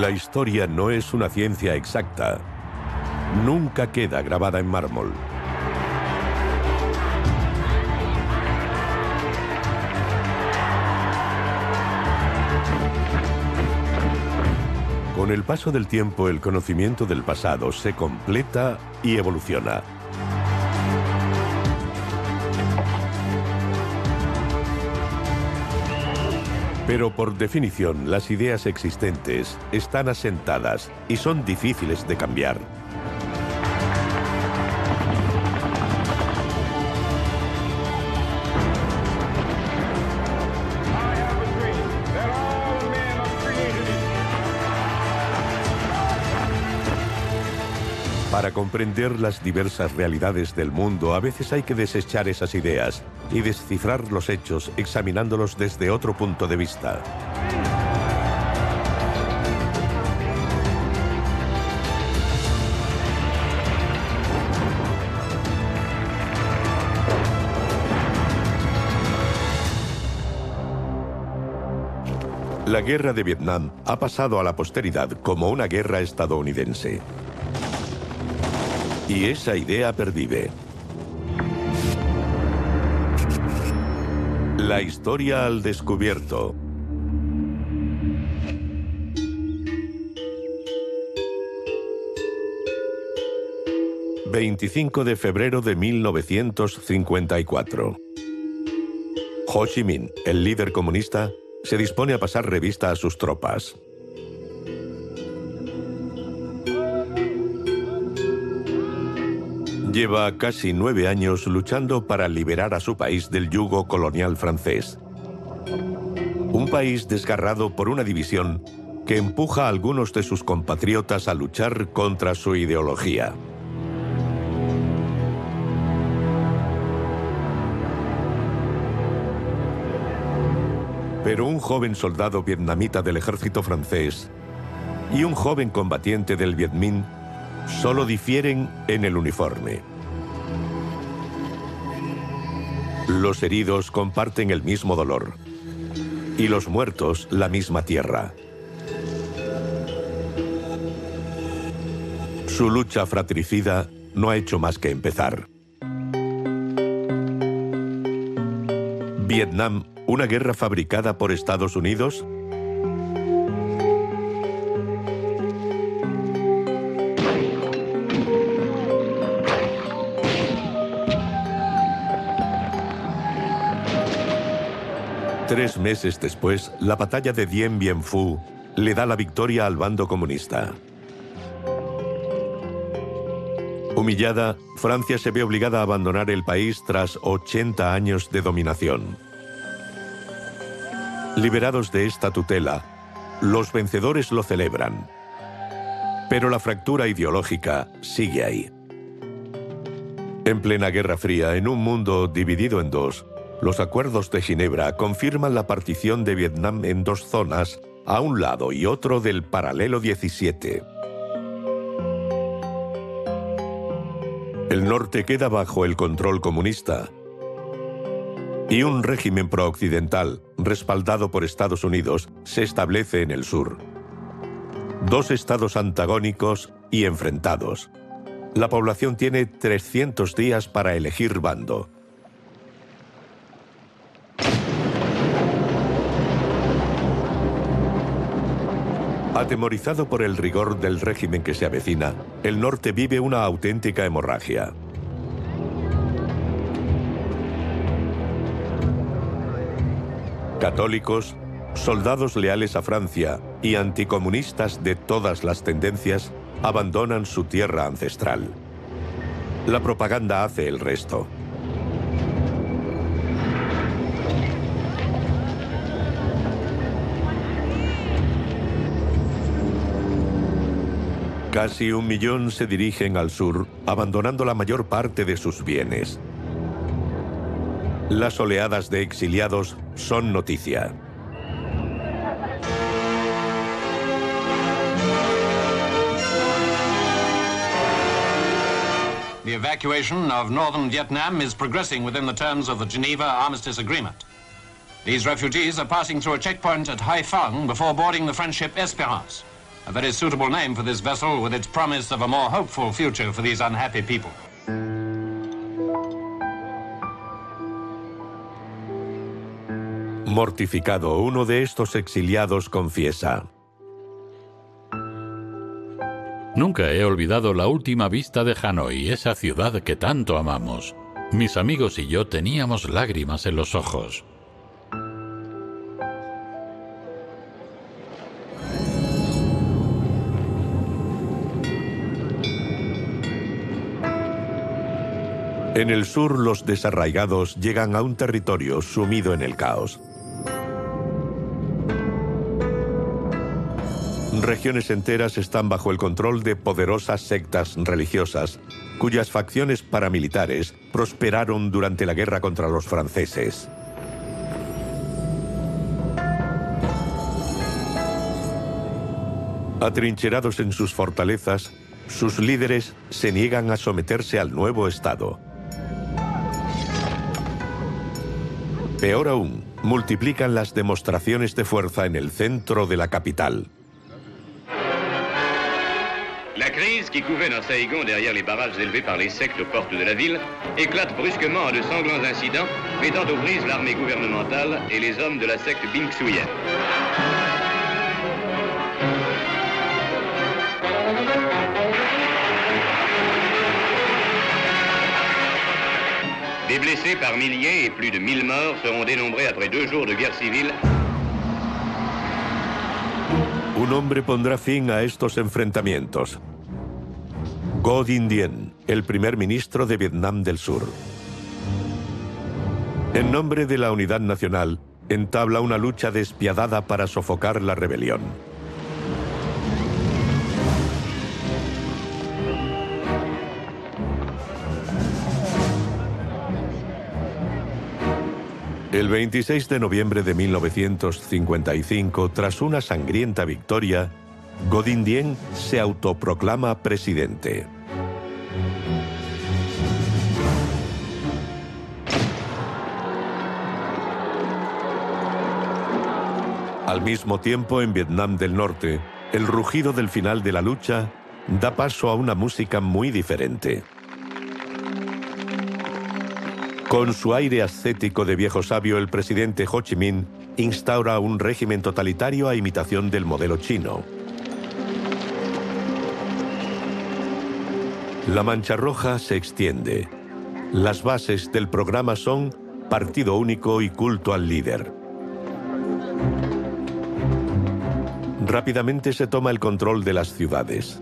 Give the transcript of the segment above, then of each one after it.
La historia no es una ciencia exacta. Nunca queda grabada en mármol. Con el paso del tiempo el conocimiento del pasado se completa y evoluciona. Pero por definición, las ideas existentes están asentadas y son difíciles de cambiar. Para comprender las diversas realidades del mundo, a veces hay que desechar esas ideas y descifrar los hechos examinándolos desde otro punto de vista. La guerra de Vietnam ha pasado a la posteridad como una guerra estadounidense. Y esa idea pervive. La historia al descubierto. ...25 de febrero de 1954... Ho Chi Minh, el líder comunista, se dispone a pasar revista a sus tropas. Lleva casi nueve años luchando para liberar a su país del yugo colonial francés. Un país desgarrado por una división que empuja a algunos de sus compatriotas a luchar contra su ideología. Pero un joven soldado vietnamita del ejército francés y un joven combatiente del Viet Minh Solo difieren en el uniforme. Los heridos comparten el mismo dolor y los muertos la misma tierra. Su lucha fratricida no ha hecho más que empezar. Vietnam, una guerra fabricada por Estados Unidos, Tres meses después, la batalla de Dien Bien Phu le da la victoria al bando comunista. Humillada, Francia se ve obligada a abandonar el país tras 80 años de dominación. Liberados de esta tutela, los vencedores lo celebran. Pero la fractura ideológica sigue ahí. En plena Guerra Fría, en un mundo dividido en dos, los acuerdos de Ginebra confirman la partición de Vietnam en dos zonas, a un lado y otro del paralelo 17. El norte queda bajo el control comunista y un régimen prooccidental, respaldado por Estados Unidos, se establece en el sur. Dos estados antagónicos y enfrentados. La población tiene 300 días para elegir bando. Atemorizado por el rigor del régimen que se avecina, el norte vive una auténtica hemorragia. Católicos, soldados leales a Francia y anticomunistas de todas las tendencias abandonan su tierra ancestral. La propaganda hace el resto. Casi un millón se dirigen al sur, abandonando la mayor parte de sus bienes. Las oleadas de exiliados son noticia. The evacuation of northern Vietnam is progressing within the terms of the Geneva Armistice Agreement. These refugees are passing through a checkpoint at Haiphong before boarding the French ship Esperance. A very suitable name for this vessel with its promise of a more hopeful future for these unhappy people. Mortificado, uno de estos exiliados confiesa. Nunca he olvidado la última vista de Hanoi, esa ciudad que tanto amamos. Mis amigos y yo teníamos lágrimas en los ojos. En el sur, los desarraigados llegan a un territorio sumido en el caos. Regiones enteras están bajo el control de poderosas sectas religiosas, cuyas facciones paramilitares prosperaron durante la guerra contra los franceses. Atrincherados en sus fortalezas, sus líderes se niegan a someterse al nuevo Estado. Peor aún, multiplican las demostraciones de fuerza en el centro de la capital. La crise qui couvait dans Saïgon derrière les barrages élevés par les sectes aux portes de la ville éclate brusquement en de sanglants incidents, mettant aux prises l'armée gouvernementale et les hommes de la secte Bingxuyen. Par milliers et plus de 1000 morts seront dénombrés après deux jours de guerre civile. Un hombre pondrá fin a estos enfrentamientos. Go Dinh Dien, el primer ministro de Vietnam del Sur. En nombre de la unidad nacional, entabla una lucha despiadada para sofocar la rebelión. El 26 de noviembre de 1955, tras una sangrienta victoria, Godin Dien se autoproclama presidente. Al mismo tiempo, en Vietnam del Norte, el rugido del final de la lucha da paso a una música muy diferente. Con su aire ascético de viejo sabio, el presidente Ho Chi Minh instaura un régimen totalitario a imitación del modelo chino. La mancha roja se extiende. Las bases del programa son partido único y culto al líder. Rápidamente se toma el control de las ciudades.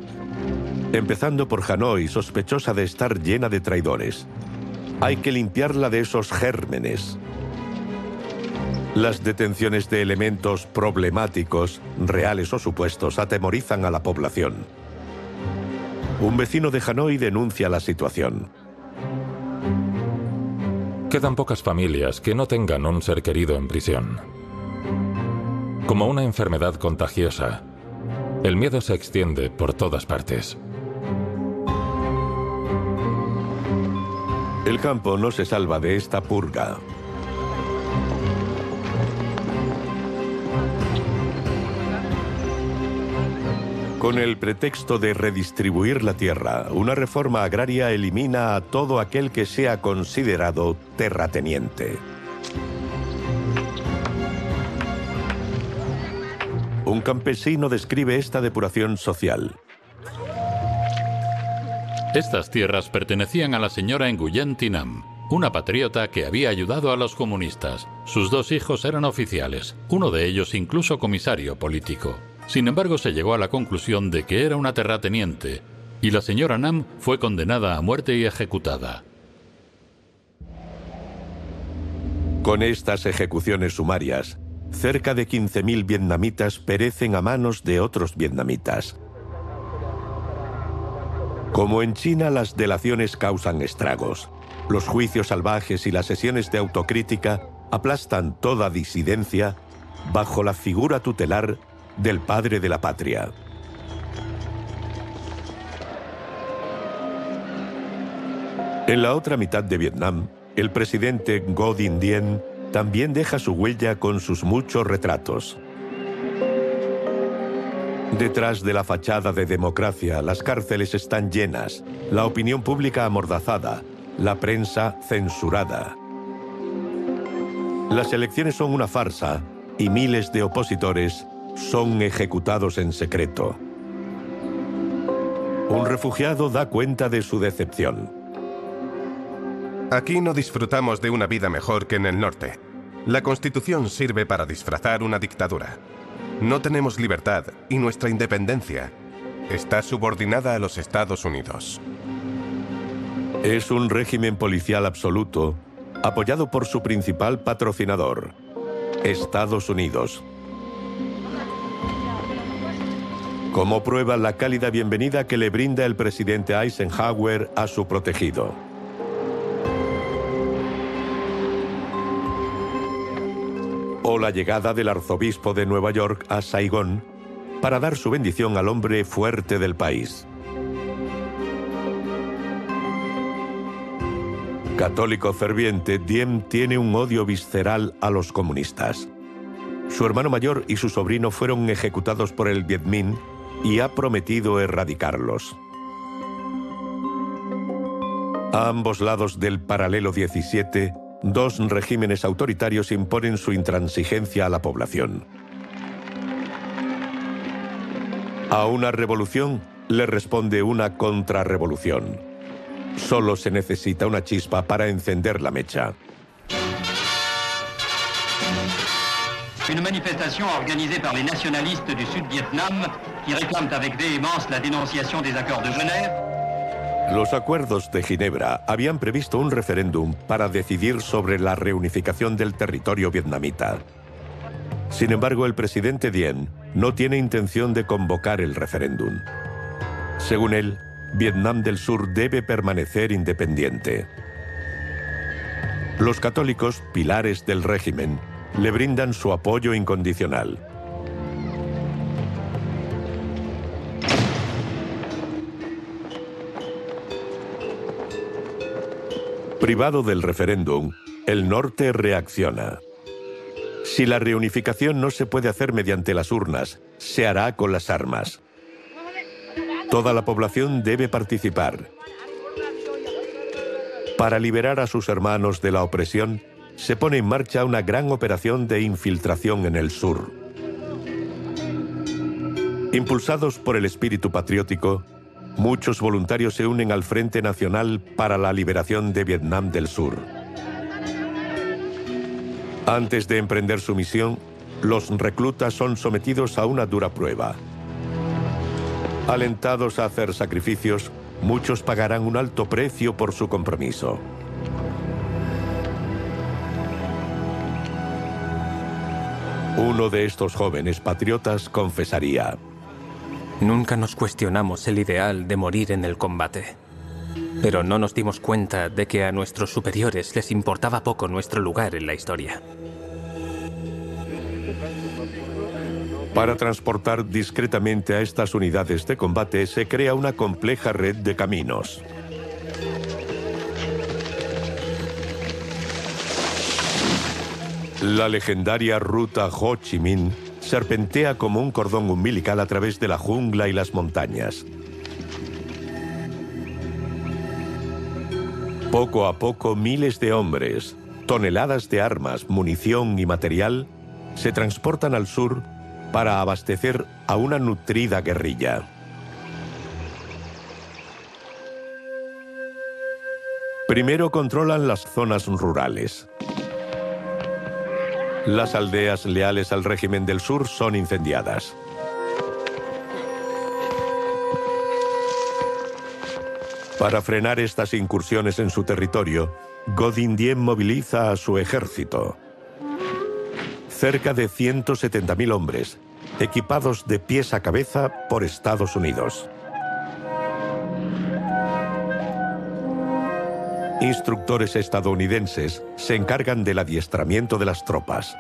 Empezando por Hanoi, sospechosa de estar llena de traidores. Hay que limpiarla de esos gérmenes. Las detenciones de elementos problemáticos, reales o supuestos, atemorizan a la población. Un vecino de Hanoi denuncia la situación. Quedan pocas familias que no tengan un ser querido en prisión. Como una enfermedad contagiosa, el miedo se extiende por todas partes. El campo no se salva de esta purga. Con el pretexto de redistribuir la tierra, una reforma agraria elimina a todo aquel que sea considerado terrateniente. Un campesino describe esta depuración social. Estas tierras pertenecían a la señora Nguyen Tinam, una patriota que había ayudado a los comunistas. Sus dos hijos eran oficiales, uno de ellos incluso comisario político. Sin embargo, se llegó a la conclusión de que era una terrateniente, y la señora Nam fue condenada a muerte y ejecutada. Con estas ejecuciones sumarias, cerca de 15.000 vietnamitas perecen a manos de otros vietnamitas. Como en China, las delaciones causan estragos. Los juicios salvajes y las sesiones de autocrítica aplastan toda disidencia bajo la figura tutelar del padre de la patria. En la otra mitad de Vietnam, el presidente Ngo Dinh Dien también deja su huella con sus muchos retratos. Detrás de la fachada de democracia, las cárceles están llenas, la opinión pública amordazada, la prensa censurada. Las elecciones son una farsa y miles de opositores son ejecutados en secreto. Un refugiado da cuenta de su decepción. Aquí no disfrutamos de una vida mejor que en el norte. La Constitución sirve para disfrazar una dictadura. No tenemos libertad y nuestra independencia está subordinada a los Estados Unidos. Es un régimen policial absoluto, apoyado por su principal patrocinador, Estados Unidos. Como prueba la cálida bienvenida que le brinda el presidente Eisenhower a su protegido. O la llegada del arzobispo de Nueva York a Saigón para dar su bendición al hombre fuerte del país. Católico ferviente, Diem tiene un odio visceral a los comunistas. Su hermano mayor y su sobrino fueron ejecutados por el Viet Minh y ha prometido erradicarlos. A ambos lados del paralelo 17, dos regímenes autoritarios imponen su intransigencia a la población. A una revolución le responde una contrarrevolución. Solo se necesita una chispa para encender la mecha. Une manifestation organisée par les nationalistes du Sud-Vietnam qui réclament avec véhémence la dénonciation des accords de Genève. Los acuerdos de Ginebra habían previsto un referéndum para decidir sobre la reunificación del territorio vietnamita. Sin embargo, el presidente Dien no tiene intención de convocar el referéndum. Según él, Vietnam del Sur debe permanecer independiente. Los católicos, pilares del régimen, le brindan su apoyo incondicional. Privado del referéndum, el norte reacciona. Si la reunificación no se puede hacer mediante las urnas, se hará con las armas. Toda la población debe participar. Para liberar a sus hermanos de la opresión, se pone en marcha una gran operación de infiltración en el sur. Impulsados por el espíritu patriótico, muchos voluntarios se unen al Frente Nacional para la Liberación de Vietnam del Sur. Antes de emprender su misión, los reclutas son sometidos a una dura prueba. Alentados a hacer sacrificios, muchos pagarán un alto precio por su compromiso. Uno de estos jóvenes patriotas confesaría, Nunca nos cuestionamos el ideal de morir en el combate. Pero no nos dimos cuenta de que a nuestros superiores les importaba poco nuestro lugar en la historia. Para transportar discretamente a estas unidades de combate se crea una compleja red de caminos. La legendaria ruta Ho Chi Minh serpentea como un cordón umbilical a través de la jungla y las montañas. Poco a poco miles de hombres, toneladas de armas, munición y material se transportan al sur para abastecer a una nutrida guerrilla. Primero controlan las zonas rurales. Las aldeas leales al régimen del sur son incendiadas. Para frenar estas incursiones en su territorio, Godin Diem moviliza a su ejército. Cerca de 170.000 hombres, equipados de pies a cabeza por Estados Unidos. Instructores estadounidenses se encargan del adiestramiento de las tropas.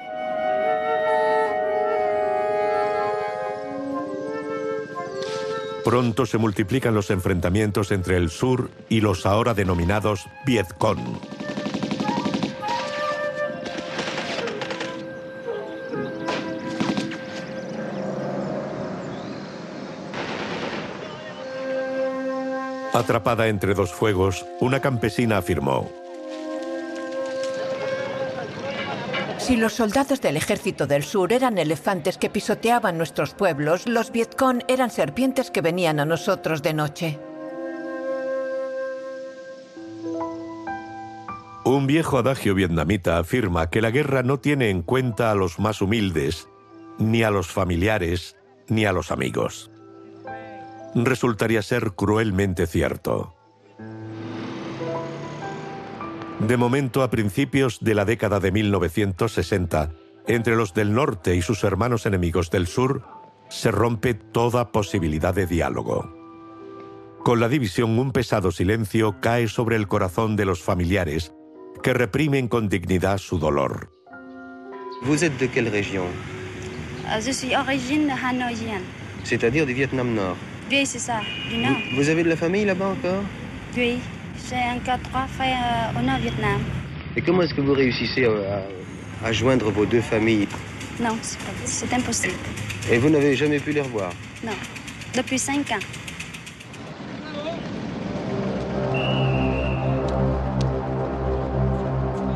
Pronto se multiplican los enfrentamientos entre el sur y los ahora denominados Vietcong. Atrapada entre dos fuegos, una campesina afirmó, Si los soldados del ejército del sur eran elefantes que pisoteaban nuestros pueblos, los Vietcong eran serpientes que venían a nosotros de noche. Un viejo adagio vietnamita afirma que la guerra no tiene en cuenta a los más humildes, ni a los familiares, ni a los amigos. Resultaría ser cruelmente cierto. De momento, a principios de la década de 1960, entre los del norte y sus hermanos enemigos del sur, se rompe toda posibilidad de diálogo. Con la división, un pesado silencio cae sobre el corazón de los familiares, que reprimen con dignidad su dolor. Vous êtes de quelle région Euh, Je suis origine hanoïenne. C'est-à-dire du Vietnam Nord. Oui, c'est ça, du Nord. Vous, vous avez de la famille là-bas encore? Oui, j'ai encore trois frères euh, au Nord-Vietnam. Et comment est-ce que vous réussissez à, à joindre vos deux familles? Non, c'est impossible. Et vous n'avez jamais pu les revoir? Non, depuis cinq ans.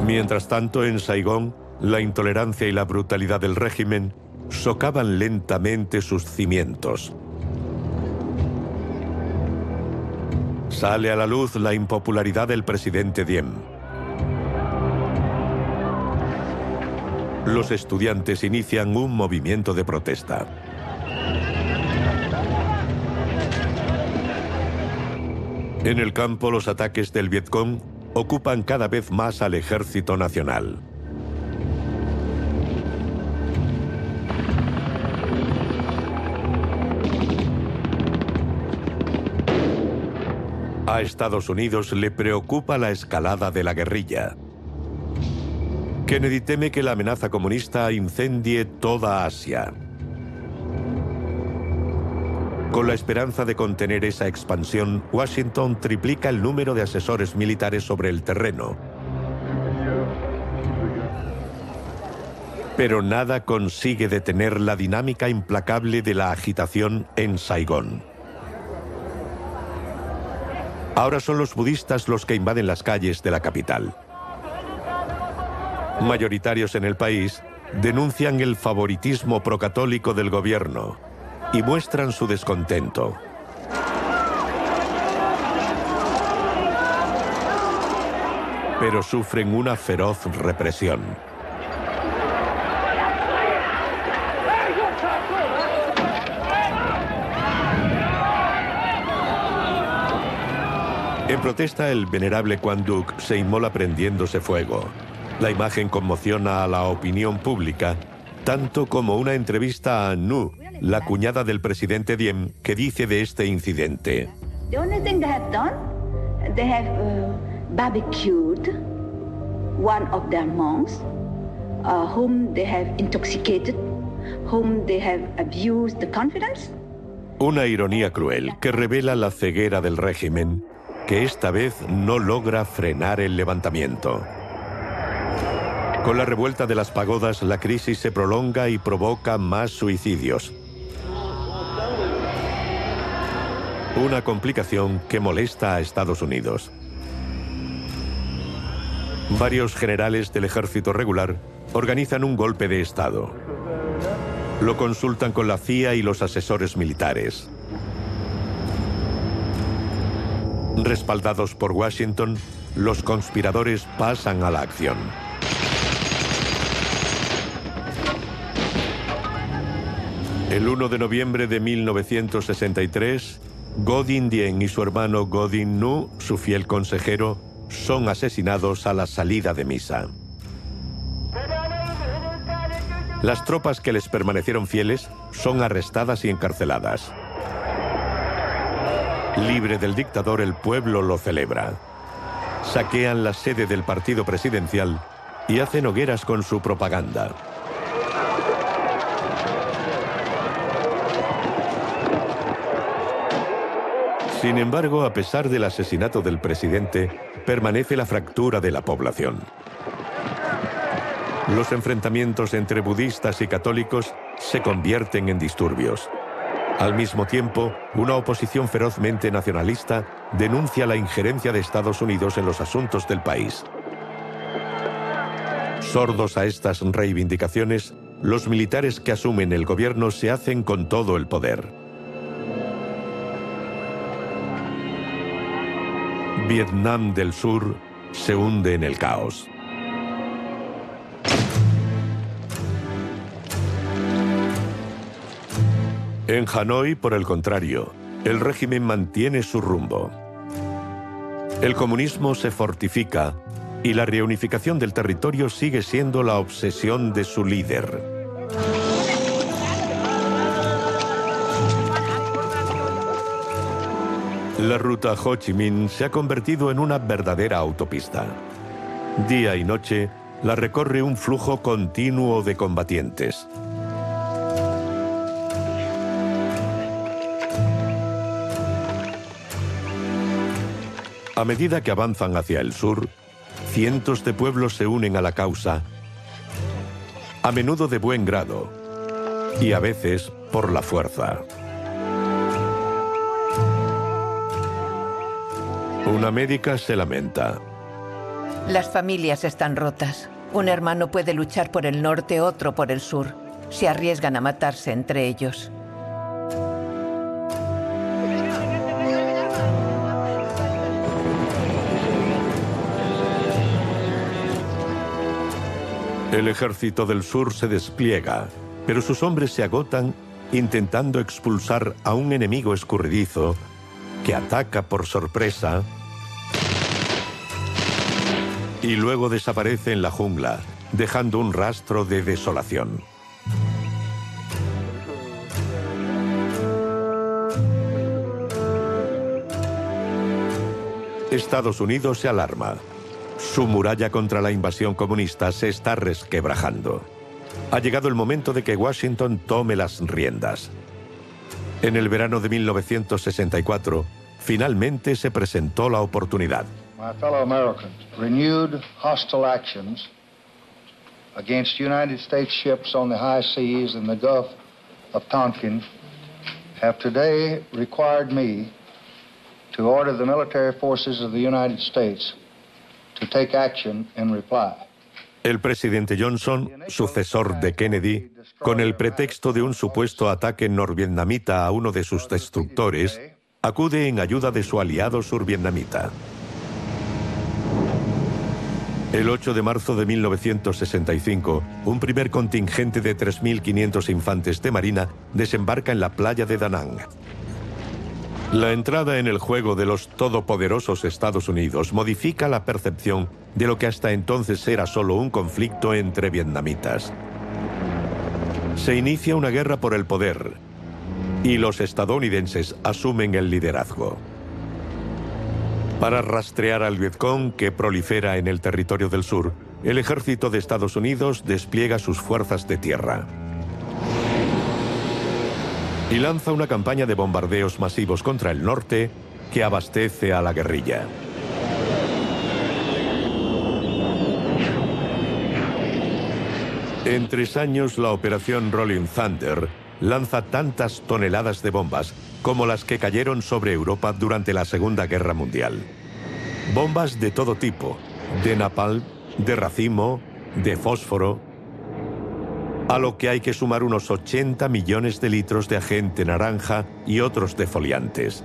Mientras tanto, en Saigón, la intolerancia y la brutalidad del régimen socavan lentamente sus cimientos. Sale a la luz la impopularidad del presidente Diem. Los estudiantes inician un movimiento de protesta. En el campo, los ataques del Vietcong ocupan cada vez más al ejército nacional. A Estados Unidos le preocupa la escalada de la guerrilla. Kennedy teme que la amenaza comunista incendie toda Asia. Con la esperanza de contener esa expansión, Washington triplica el número de asesores militares sobre el terreno. Pero nada consigue detener la dinámica implacable de la agitación en Saigón. Ahora son los budistas los que invaden las calles de la capital. Mayoritarios en el país denuncian el favoritismo procatólico del gobierno y muestran su descontento. Pero sufren una feroz represión. En protesta, el venerable Quan Duc se inmola prendiéndose fuego. La imagen conmociona a la opinión pública, tanto como una entrevista a Nu, la cuñada del presidente Diem, que dice de este incidente. The only thing they have done, they have uh, barbecued one of their monks, uh, whom they have intoxicated, whom they have abused the confidence. Una ironía cruel que revela la ceguera del régimen, que esta vez no logra frenar el levantamiento. Con la revuelta de las pagodas, la crisis se prolonga y provoca más suicidios. Una complicación que molesta a Estados Unidos. Varios generales del ejército regular organizan un golpe de Estado. Lo consultan con la CIA y los asesores militares. Respaldados por Washington, los conspiradores pasan a la acción. El 1 de noviembre de 1963, Godin Dien y su hermano Godin Nu, su fiel consejero, son asesinados a la salida de misa. Las tropas que les permanecieron fieles son arrestadas y encarceladas. Libre del dictador, el pueblo lo celebra. Saquean la sede del partido presidencial y hacen hogueras con su propaganda. Sin embargo, a pesar del asesinato del presidente, permanece la fractura de la población. Los enfrentamientos entre budistas y católicos se convierten en disturbios. Al mismo tiempo, una oposición ferozmente nacionalista denuncia la injerencia de Estados Unidos en los asuntos del país. Sordos a estas reivindicaciones, los militares que asumen el gobierno se hacen con todo el poder. Vietnam del Sur se hunde en el caos. En Hanoi, por el contrario, el régimen mantiene su rumbo. El comunismo se fortifica y la reunificación del territorio sigue siendo la obsesión de su líder. La ruta Ho Chi Minh se ha convertido en una verdadera autopista. Día y noche la recorre un flujo continuo de combatientes. A medida que avanzan hacia el sur, cientos de pueblos se unen a la causa, a menudo de buen grado y a veces por la fuerza. Una médica se lamenta. Las familias están rotas. Un hermano puede luchar por el norte, otro por el sur. Se arriesgan a matarse entre ellos. El ejército del sur se despliega, pero sus hombres se agotan intentando expulsar a un enemigo escurridizo que ataca por sorpresa y luego desaparece en la jungla, dejando un rastro de desolación. Estados Unidos se alarma. Su muralla contra la invasión comunista se está resquebrajando. Ha llegado el momento de que Washington tome las riendas. En el verano de 1964, finalmente se presentó la oportunidad. My fellow Americans, renewed hostile actions against United States ships on the high seas in the Gulf of Tonkin have today required me to order the military forces of the United States to take action in reply. El presidente Johnson, sucesor de Kennedy, con el pretexto de un supuesto ataque norvietnamita a uno de sus destructores, acude en ayuda de su aliado survietnamita. El 8 de marzo de 1965, un primer contingente de 3.500 infantes de marina desembarca en la playa de Da Nang. La entrada en el juego de los todopoderosos Estados Unidos modifica la percepción de lo que hasta entonces era solo un conflicto entre vietnamitas. Se inicia una guerra por el poder y los estadounidenses asumen el liderazgo. Para rastrear al Vietcong que prolifera en el territorio del sur, el ejército de Estados Unidos despliega sus fuerzas de tierra y lanza una campaña de bombardeos masivos contra el norte que abastece a la guerrilla. En tres años, la operación Rolling Thunder lanza tantas toneladas de bombas como las que cayeron sobre Europa durante la Segunda Guerra Mundial. Bombas de todo tipo, de napalm, de racimo, de fósforo, a lo que hay que sumar unos 80 millones de litros de agente naranja y otros defoliantes.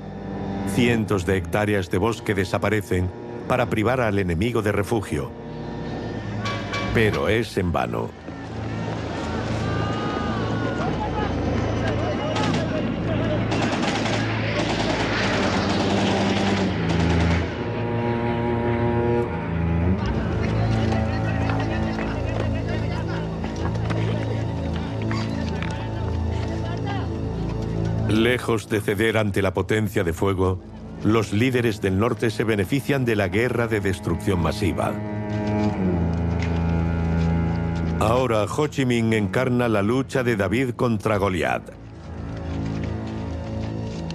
Cientos de hectáreas de bosque desaparecen para privar al enemigo de refugio. Pero es en vano. Lejos de ceder ante la potencia de fuego, los líderes del norte se benefician de la guerra de destrucción masiva. Ahora Ho Chi Minh encarna la lucha de David contra Goliat.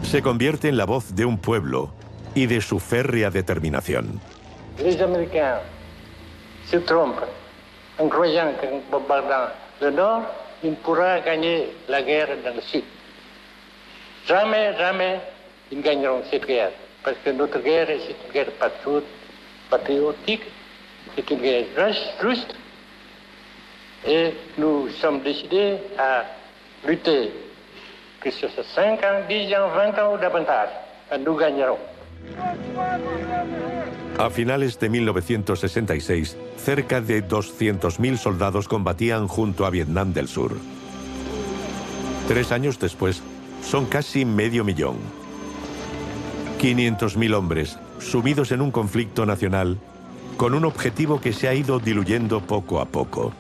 Se convierte en la voz de un pueblo y de su férrea determinación. Les Américains se nord, ils pourront gagner la guerre dans le sud. Jamais, jamais, ils gagneront cette guerre. Parce que notre guerre, c'est une guerre patriotique, c'est une guerre juste, et nous sommes décidés à lutter, que ce soit 5 ans, 10 ans, 20 ans ou davantage, nous gagnerons. A finales de 1966, cerca de 200.000 soldados combatían junto a Vietnam del Sur. Tres años después, son casi medio millón. 500.000 hombres sumidos en un conflicto nacional con un objetivo que se ha ido diluyendo poco a poco.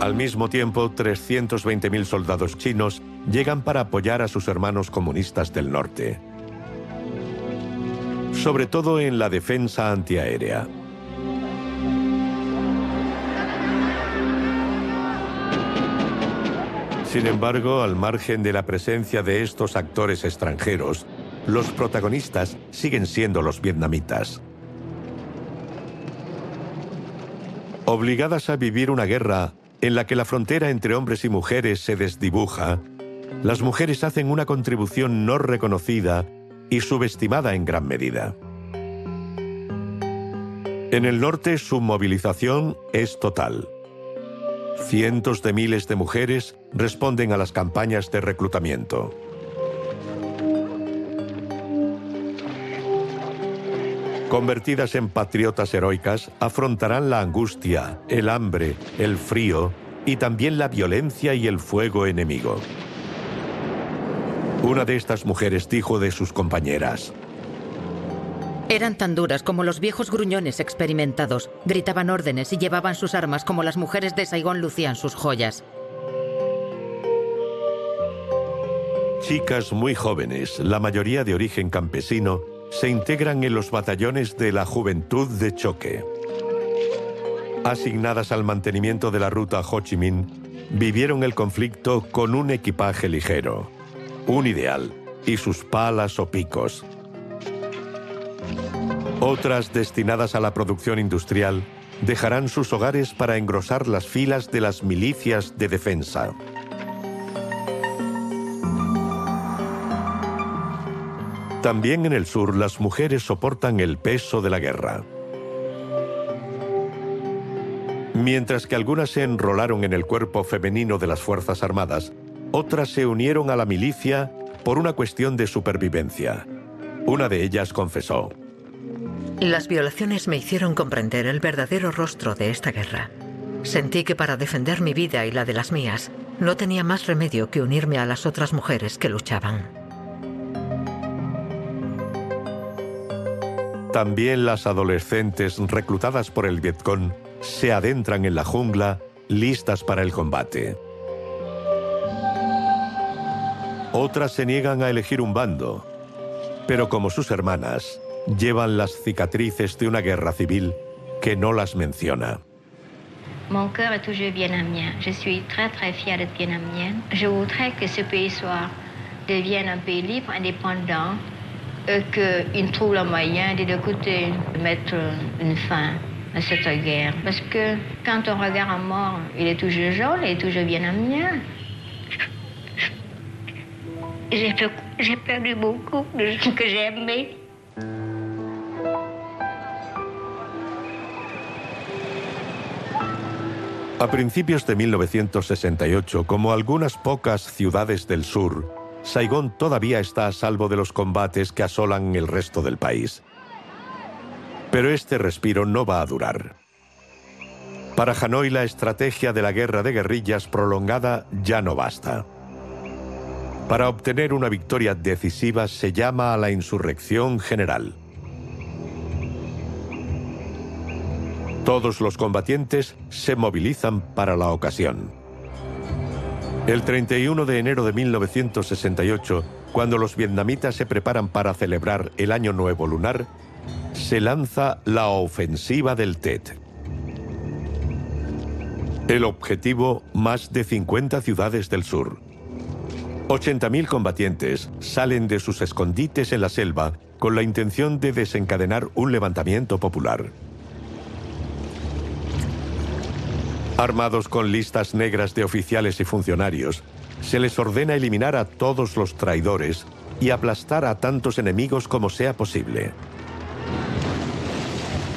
Al mismo tiempo, 320.000 soldados chinos llegan para apoyar a sus hermanos comunistas del norte, sobre todo en la defensa antiaérea. Sin embargo, al margen de la presencia de estos actores extranjeros, los protagonistas siguen siendo los vietnamitas. Obligadas a vivir una guerra en la que la frontera entre hombres y mujeres se desdibuja, las mujeres hacen una contribución no reconocida y subestimada en gran medida. En el norte su movilización es total. Cientos de miles de mujeres responden a las campañas de reclutamiento. Convertidas en patriotas heroicas, afrontarán la angustia, el hambre, el frío y también la violencia y el fuego enemigo. Una de estas mujeres dijo de sus compañeras, eran tan duras como los viejos gruñones experimentados, gritaban órdenes y llevaban sus armas como las mujeres de Saigón lucían sus joyas. Chicas muy jóvenes, la mayoría de origen campesino, se integran en los batallones de la Juventud de Choque. Asignadas al mantenimiento de la ruta Ho Chi Minh, vivieron el conflicto con un equipaje ligero, un ideal y sus palas o picos. Otras destinadas a la producción industrial dejarán sus hogares para engrosar las filas de las milicias de defensa. También en el sur las mujeres soportan el peso de la guerra. Mientras que algunas se enrolaron en el cuerpo femenino de las Fuerzas Armadas, otras se unieron a la milicia por una cuestión de supervivencia. Una de ellas confesó. Las violaciones me hicieron comprender el verdadero rostro de esta guerra. Sentí que para defender mi vida y la de las mías, no tenía más remedio que unirme a las otras mujeres que luchaban. También las adolescentes reclutadas por el Vietcong se adentran en la jungla listas para el combate. Otras se niegan a elegir un bando, pero como sus hermanas, llevan las cicatrices de una guerra civil que no las menciona. Mon cœur est toujours vietnamien. Je suis très très fière d'être vietnamienne. Je voudrais que ce pays soit devienne un pays libre, indépendant, et qu'il trouve le moyen de, de mettre une fin à cette guerre. Parce que quand on regarde un mort, il est toujours jaune, il est toujours vietnamien. De que. A principios de 1968, como algunas pocas ciudades del sur, Saigón todavía está a salvo de los combates que asolan el resto del país. Pero este respiro no va a durar. Para Hanoi la estrategia de la guerra de guerrillas prolongada ya no basta. Para obtener una victoria decisiva se llama a la insurrección general. Todos los combatientes se movilizan para la ocasión. El 31 de enero de 1968, cuando los vietnamitas se preparan para celebrar el Año Nuevo Lunar, se lanza la ofensiva del Tet. El objetivo, más de 50 ciudades del sur. 80.000 combatientes salen de sus escondites en la selva con la intención de desencadenar un levantamiento popular. Armados con listas negras de oficiales y funcionarios, se les ordena eliminar a todos los traidores y aplastar a tantos enemigos como sea posible.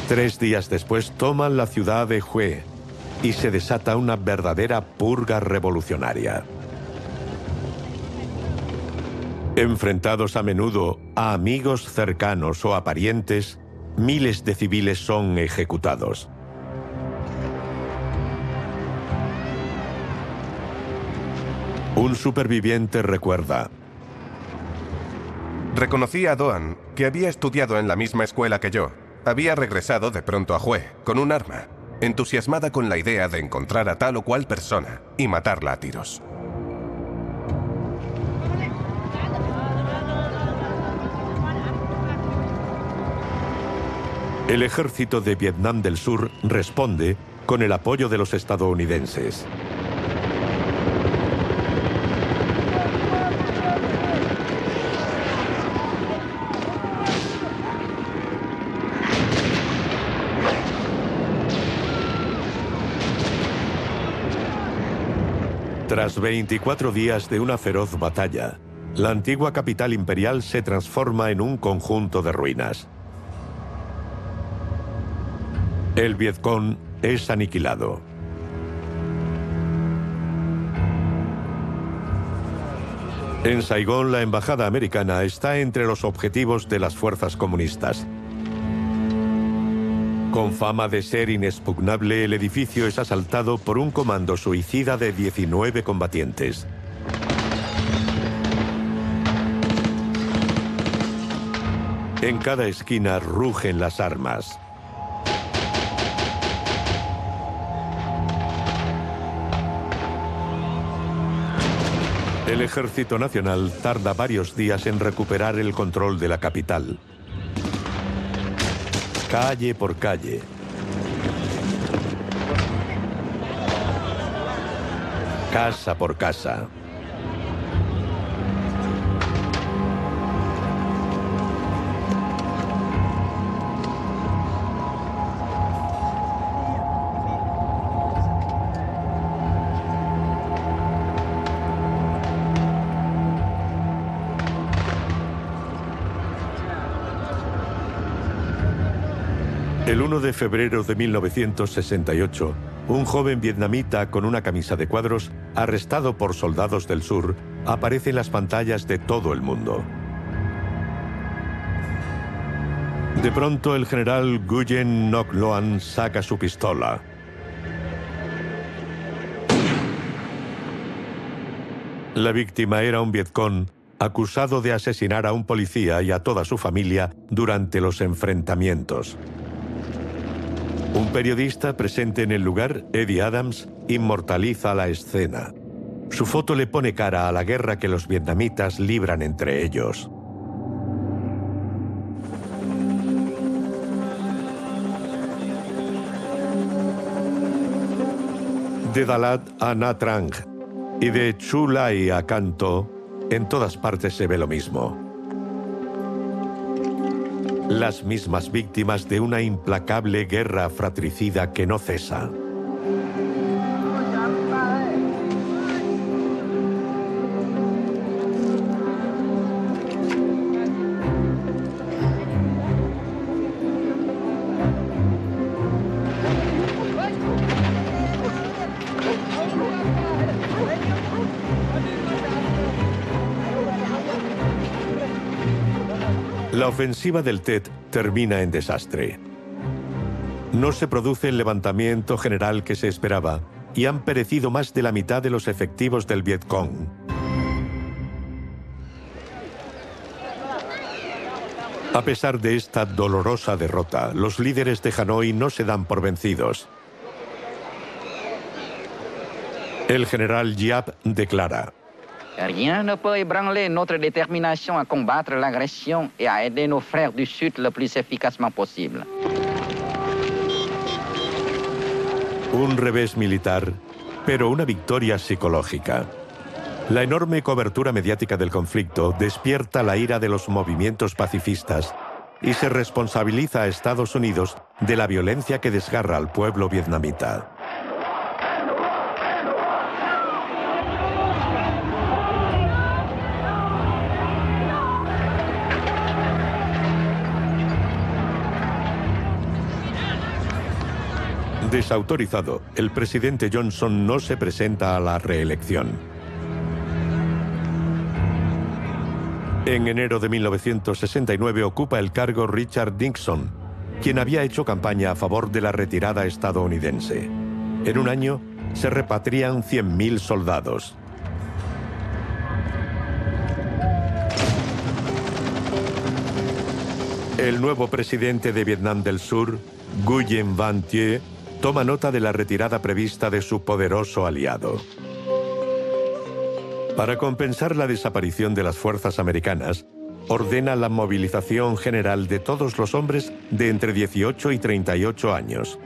Tres días después toman la ciudad de Hue y se desata una verdadera purga revolucionaria. Enfrentados a menudo a amigos cercanos o a parientes, miles de civiles son ejecutados. Un superviviente recuerda. Reconocí a Doan, que había estudiado en la misma escuela que yo. Había regresado de pronto a Hue, con un arma, entusiasmada con la idea de encontrar a tal o cual persona y matarla a tiros. El ejército de Vietnam del Sur responde con el apoyo de los estadounidenses. Tras 24 días de una feroz batalla, la antigua capital imperial se transforma en un conjunto de ruinas. El Vietcong es aniquilado. En Saigón, la embajada americana está entre los objetivos de las fuerzas comunistas. Con fama de ser inexpugnable, el edificio es asaltado por un comando suicida de 19 combatientes. En cada esquina rugen las armas. El Ejército Nacional tarda varios días en recuperar el control de la capital. Calle por calle. Casa por casa. 1 de febrero de 1968, un joven vietnamita con una camisa de cuadros, arrestado por soldados del sur, aparece en las pantallas de todo el mundo. De pronto el general Nguyen Ngoc Loan saca su pistola. La víctima era un Vietcong acusado de asesinar a un policía y a toda su familia durante los enfrentamientos. Un periodista presente en el lugar, Eddie Adams, inmortaliza la escena. Su foto le pone cara a la guerra que los vietnamitas libran entre ellos. De Dalat a Nha Trang y de Chu Lai a Canto, en todas partes se ve lo mismo las mismas víctimas de una implacable guerra fratricida que no cesa. La ofensiva del TET termina en desastre. No se produce el levantamiento general que se esperaba y han perecido más de la mitad de los efectivos del Vietcong. A pesar de esta dolorosa derrota, los líderes de Hanoi no se dan por vencidos. El general Giap declara, Rien ne peut ébranler notre détermination à combattre l'agression et à aider nos frères du Sud le plus efficacement possible. Un revés militar, pero una victoria psicológica. La enorme cobertura mediática del conflicto despierta la ira de los movimientos pacifistas y se responsabiliza a Estados Unidos de la violencia que desgarra al pueblo vietnamita. Desautorizado, el presidente Johnson no se presenta a la reelección. En enero de 1969 ocupa el cargo Richard Nixon, quien había hecho campaña a favor de la retirada estadounidense. En un año se repatrian 100.000 soldados. El nuevo presidente de Vietnam del Sur, Nguyen Van Thieu, toma nota de la retirada prevista de su poderoso aliado. Para compensar la desaparición de las fuerzas americanas, ordena la movilización general de todos los hombres de entre 18 y 38 años.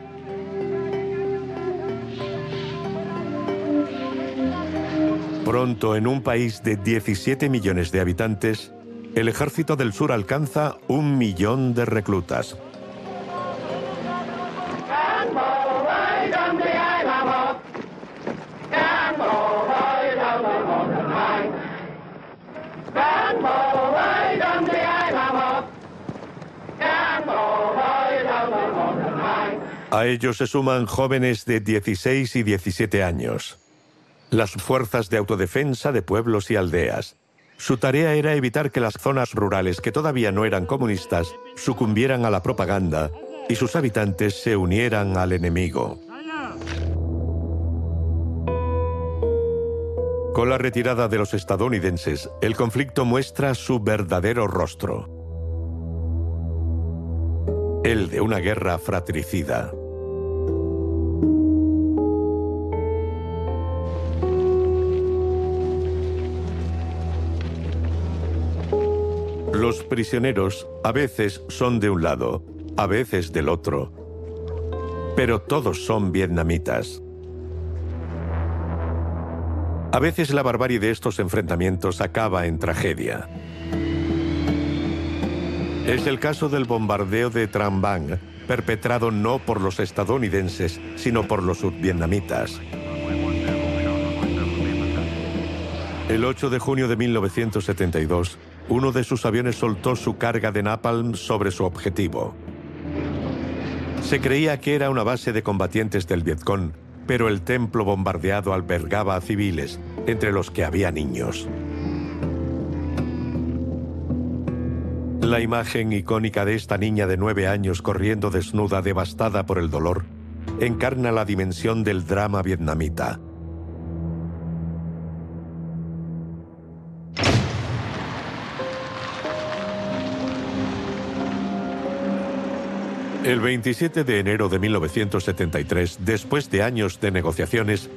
Pronto, en un país de 17 millones de habitantes, el ejército del sur alcanza un millón de reclutas. A ellos se suman jóvenes de 16 y 17 años. Las fuerzas de autodefensa de pueblos y aldeas. Su tarea era evitar que las zonas rurales que todavía no eran comunistas sucumbieran a la propaganda y sus habitantes se unieran al enemigo. Con la retirada de los estadounidenses, el conflicto muestra su verdadero rostro. El de una guerra fratricida. Los prisioneros a veces son de un lado, a veces del otro, pero todos son vietnamitas. A veces la barbarie de estos enfrentamientos acaba en tragedia. Es el caso del bombardeo de Trang Bang, perpetrado no por los estadounidenses, sino por los sudvietnamitas. El 8 de junio de 1972, uno de sus aviones soltó su carga de napalm sobre su objetivo. Se creía que era una base de combatientes del Vietcong, pero el templo bombardeado albergaba a civiles, entre los que había niños. La imagen icónica de esta niña de nueve años corriendo desnuda, devastada por el dolor, encarna la dimensión del drama vietnamita. El 27 de enero de 1973, después de años de negociaciones,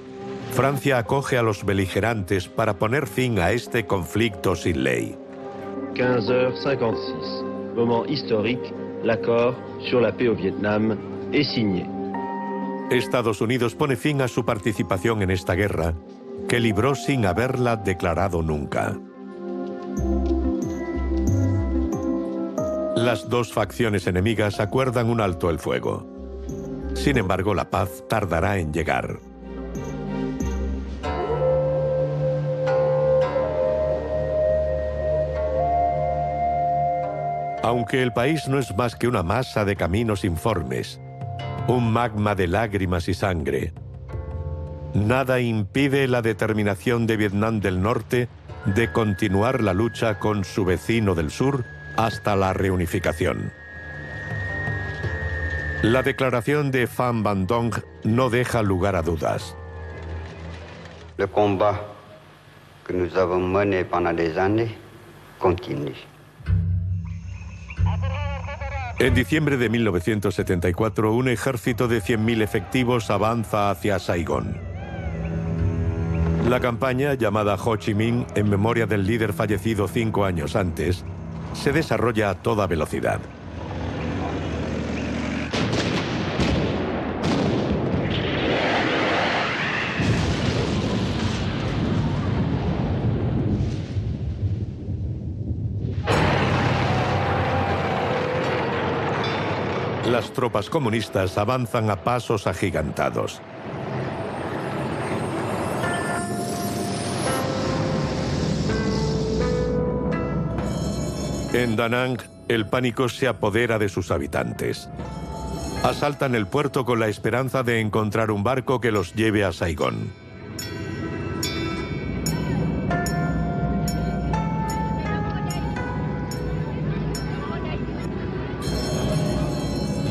Francia acoge a los beligerantes para poner fin a este conflicto sin ley. 15h56, moment historique, l'accord sur la paix au Vietnam est signé. Estados Unidos pone fin a su participación en esta guerra, que libró sin haberla declarado nunca. Las dos facciones enemigas acuerdan un alto el fuego. Sin embargo, la paz tardará en llegar. Aunque el país no es más que una masa de caminos informes, un magma de lágrimas y sangre, nada impide la determinación de Vietnam del Norte de continuar la lucha con su vecino del sur hasta la reunificación. La declaración de Pham Van Dong no deja lugar a dudas. Le combat que nous avons mené pendant des années continue. En diciembre de 1974, un ejército de 100.000 efectivos avanza hacia Saigón. La campaña, llamada Ho Chi Minh en memoria del líder fallecido cinco años antes, se desarrolla a toda velocidad. Las tropas comunistas avanzan a pasos agigantados. En Da Nang, el pánico se apodera de sus habitantes. Asaltan el puerto con la esperanza de encontrar un barco que los lleve a Saigón.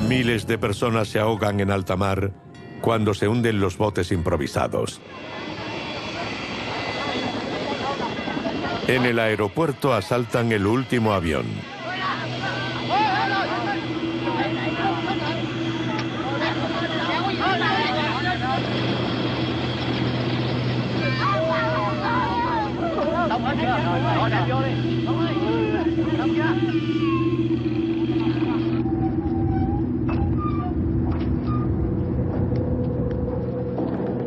Miles de personas se ahogan en alta mar cuando se hunden los botes improvisados. En el aeropuerto asaltan el último avión.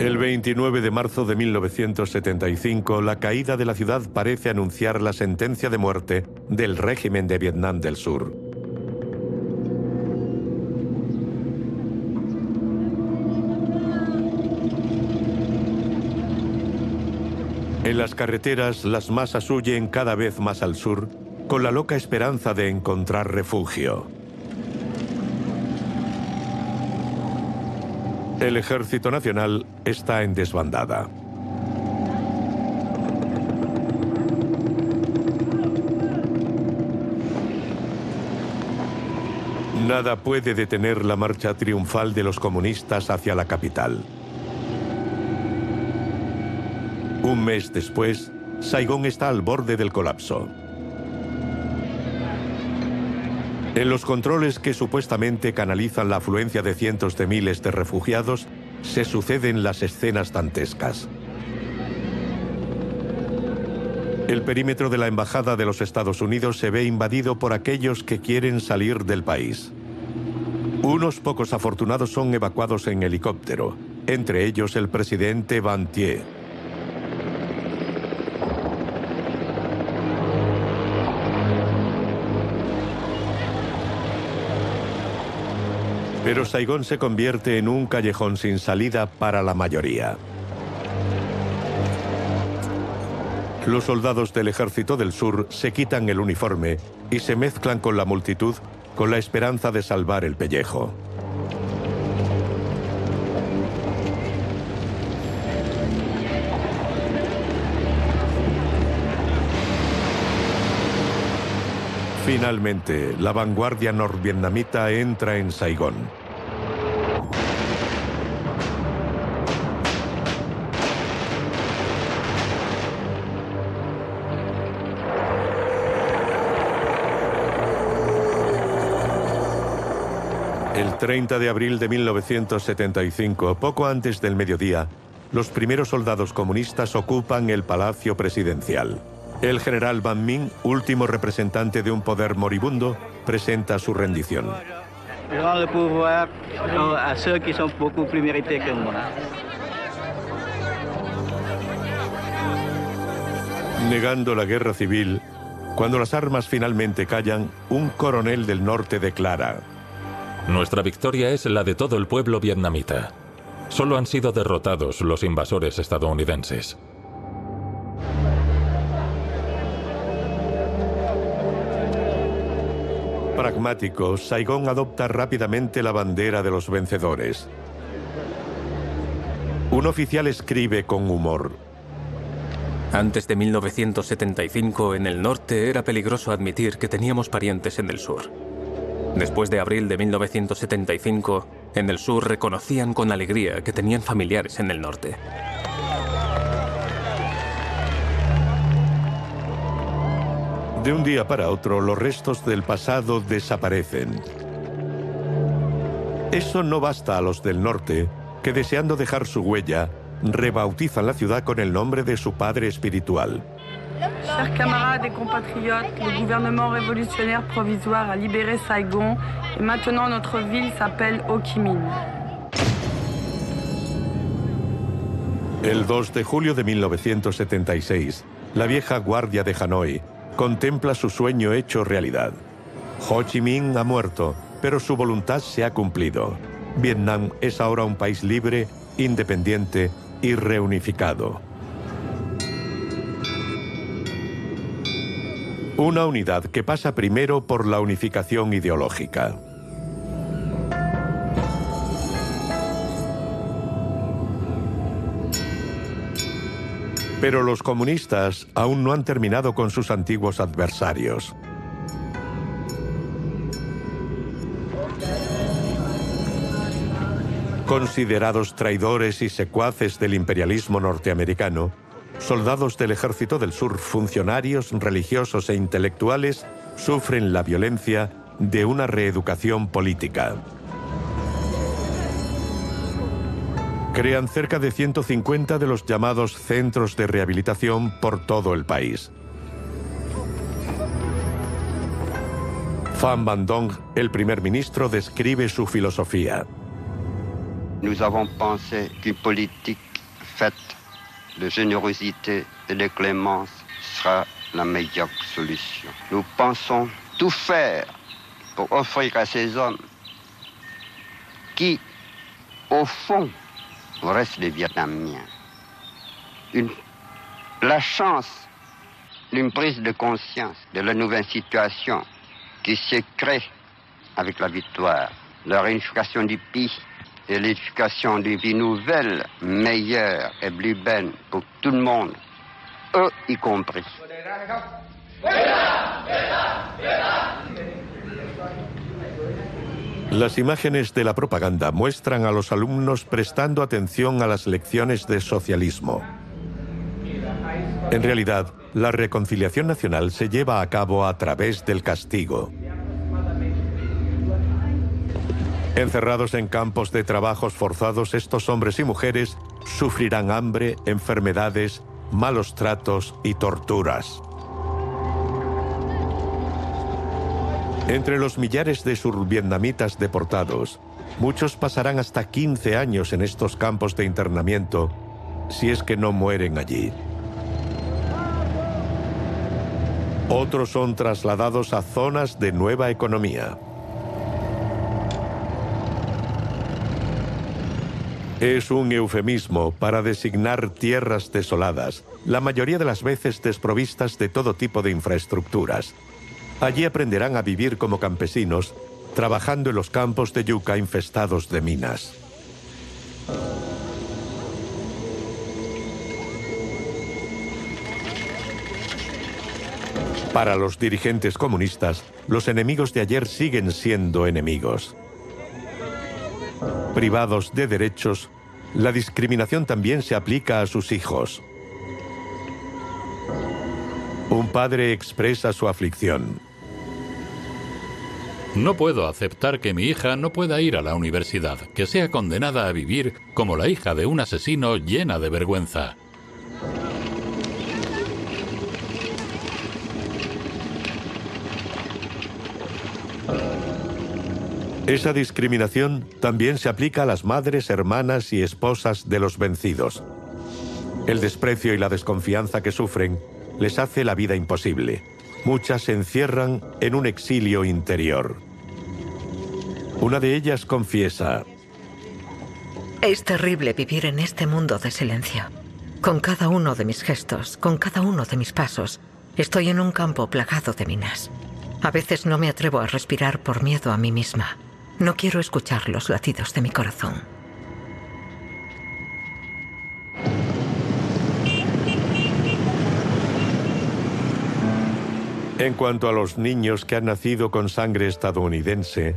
El 29 de marzo de 1975, la caída de la ciudad parece anunciar la sentencia de muerte del régimen de Vietnam del Sur. En las carreteras, las masas huyen cada vez más al sur, con la loca esperanza de encontrar refugio. El Ejército Nacional está en desbandada. Nada puede detener la marcha triunfal de los comunistas hacia la capital. Un mes después, Saigón está al borde del colapso. En los controles que supuestamente canalizan la afluencia de cientos de miles de refugiados, se suceden las escenas dantescas. El perímetro de la Embajada de los Estados Unidos se ve invadido por aquellos que quieren salir del país. Unos pocos afortunados son evacuados en helicóptero, entre ellos el presidente Van Pero Saigón se convierte en un callejón sin salida para la mayoría. Los soldados del Ejército del Sur se quitan el uniforme y se mezclan con la multitud con la esperanza de salvar el pellejo. Finalmente, la vanguardia norvietnamita entra en Saigón. El 30 de abril de 1975, poco antes del mediodía, los primeros soldados comunistas ocupan el Palacio Presidencial. El general Van Min, último representante de un poder moribundo, presenta su rendición. Negando la guerra civil, cuando las armas finalmente callan, un coronel del norte declara, Nuestra victoria es la de todo el pueblo vietnamita. Solo han sido derrotados los invasores estadounidenses. Pragmático, Saigón adopta rápidamente la bandera de los vencedores. Un oficial escribe con humor. Antes de 1975, en el norte era peligroso admitir que teníamos parientes en el sur. Después de abril de 1975, en el sur reconocían con alegría que tenían familiares en el norte. De un día para otro, los restos del pasado desaparecen. Eso no basta a los del norte, que deseando dejar su huella, rebautizan la ciudad con el nombre de su padre espiritual. Chers camarades et compatriotes, le gouvernement révolutionnaire provisoire a libéré Saigon et maintenant notre ville s'appelle Ho Chi Minh. El 2 de julio de 1976, la vieja guardia de Hanoi contempla su sueño hecho realidad. Ho Chi Minh ha muerto, pero su voluntad se ha cumplido. Vietnam es ahora un país libre, independiente y reunificado. Una unidad que pasa primero por la unificación ideológica. Pero los comunistas aún no han terminado con sus antiguos adversarios. Considerados traidores y secuaces del imperialismo norteamericano, soldados del Ejército del Sur, funcionarios religiosos e intelectuales sufren la violencia de una reeducación política. Crean cerca de 150 de los llamados centros de rehabilitación por todo el país. Pham Van Dong, el primer ministro, describe su filosofía. Nous avons pensé qu'une politique faite de générosité et de clémence sera la meilleure solution. Nous pensons tout faire pour offrir à ces hommes qui, au fond, restent des Vietnamiens, la chance d'une prise de conscience de la nouvelle situation qui se crée avec la victoire, la réunification du pays et l'éducation d'une vie nouvelle, meilleure et plus belle pour tout le monde, eux y compris. Las imágenes de la propaganda muestran a los alumnos prestando atención a las lecciones de socialismo. En realidad, la reconciliación nacional se lleva a cabo a través del castigo. Encerrados en campos de trabajos forzados, estos hombres y mujeres sufrirán hambre, enfermedades, malos tratos y torturas. Entre los millares de survietnamitas deportados, muchos pasarán hasta 15 años en estos campos de internamiento si es que no mueren allí. Otros son trasladados a zonas de nueva economía. Es un eufemismo para designar tierras desoladas, la mayoría de las veces desprovistas de todo tipo de infraestructuras. Allí aprenderán a vivir como campesinos, trabajando en los campos de yuca infestados de minas. Para los dirigentes comunistas, los enemigos de ayer siguen siendo enemigos. Privados de derechos, la discriminación también se aplica a sus hijos. Un padre expresa su aflicción. No puedo aceptar que mi hija no pueda ir a la universidad, que sea condenada a vivir como la hija de un asesino llena de vergüenza. Esa discriminación también se aplica a las madres, hermanas y esposas de los vencidos. El desprecio y la desconfianza que sufren les hace la vida imposible. Muchas se encierran en un exilio interior. Una de ellas confiesa, Es terrible vivir en este mundo de silencio. Con cada uno de mis gestos, con cada uno de mis pasos, estoy en un campo plagado de minas. A veces no me atrevo a respirar por miedo a mí misma. No quiero escuchar los latidos de mi corazón. En cuanto a los niños que han nacido con sangre estadounidense,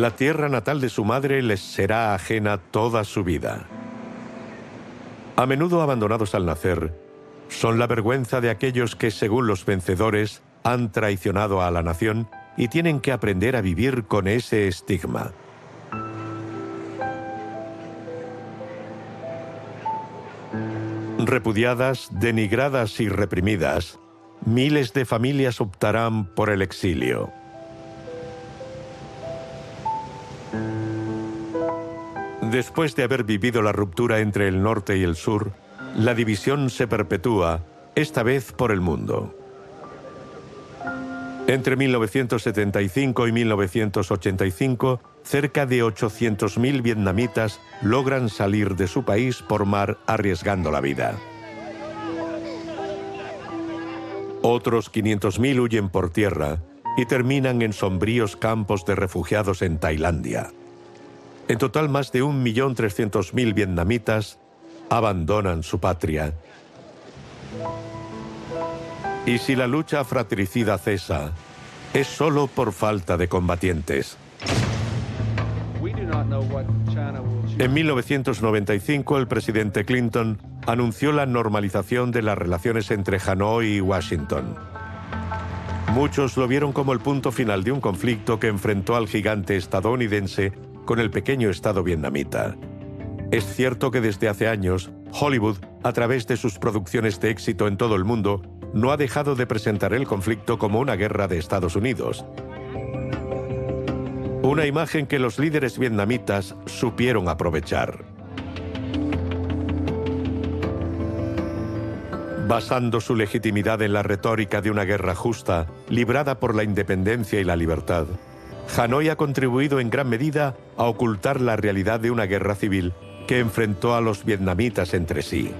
la tierra natal de su madre les será ajena toda su vida. A menudo abandonados al nacer, son la vergüenza de aquellos que, según los vencedores, han traicionado a la nación y tienen que aprender a vivir con ese estigma. Repudiadas, denigradas y reprimidas, miles de familias optarán por el exilio. Después de haber vivido la ruptura entre el norte y el sur, la división se perpetúa, esta vez por el mundo. Entre 1975 y 1985, cerca de 800.000 vietnamitas logran salir de su país por mar arriesgando la vida. Otros 500.000 huyen por tierra y terminan en sombríos campos de refugiados en Tailandia. En total, más de 1.300.000 vietnamitas abandonan su patria Y si la lucha fratricida cesa, es solo por falta de combatientes. En 1995 el presidente Clinton anunció la normalización de las relaciones entre Hanoi y Washington. Muchos lo vieron como el punto final de un conflicto que enfrentó al gigante estadounidense con el pequeño estado vietnamita. Es cierto que desde hace años, Hollywood, a través de sus producciones de éxito en todo el mundo, no ha dejado de presentar el conflicto como una guerra de Estados Unidos. Una imagen que los líderes vietnamitas supieron aprovechar. Basando su legitimidad en la retórica de una guerra justa, librada por la independencia y la libertad, Hanoi ha contribuido en gran medida a ocultar la realidad de una guerra civil que enfrentó a los vietnamitas entre sí.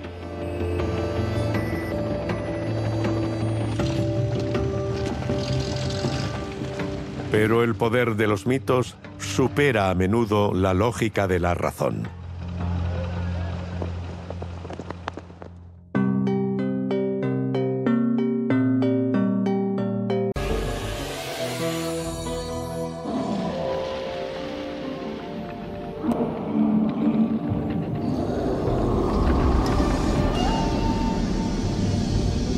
Pero el poder de los mitos supera a menudo la lógica de la razón.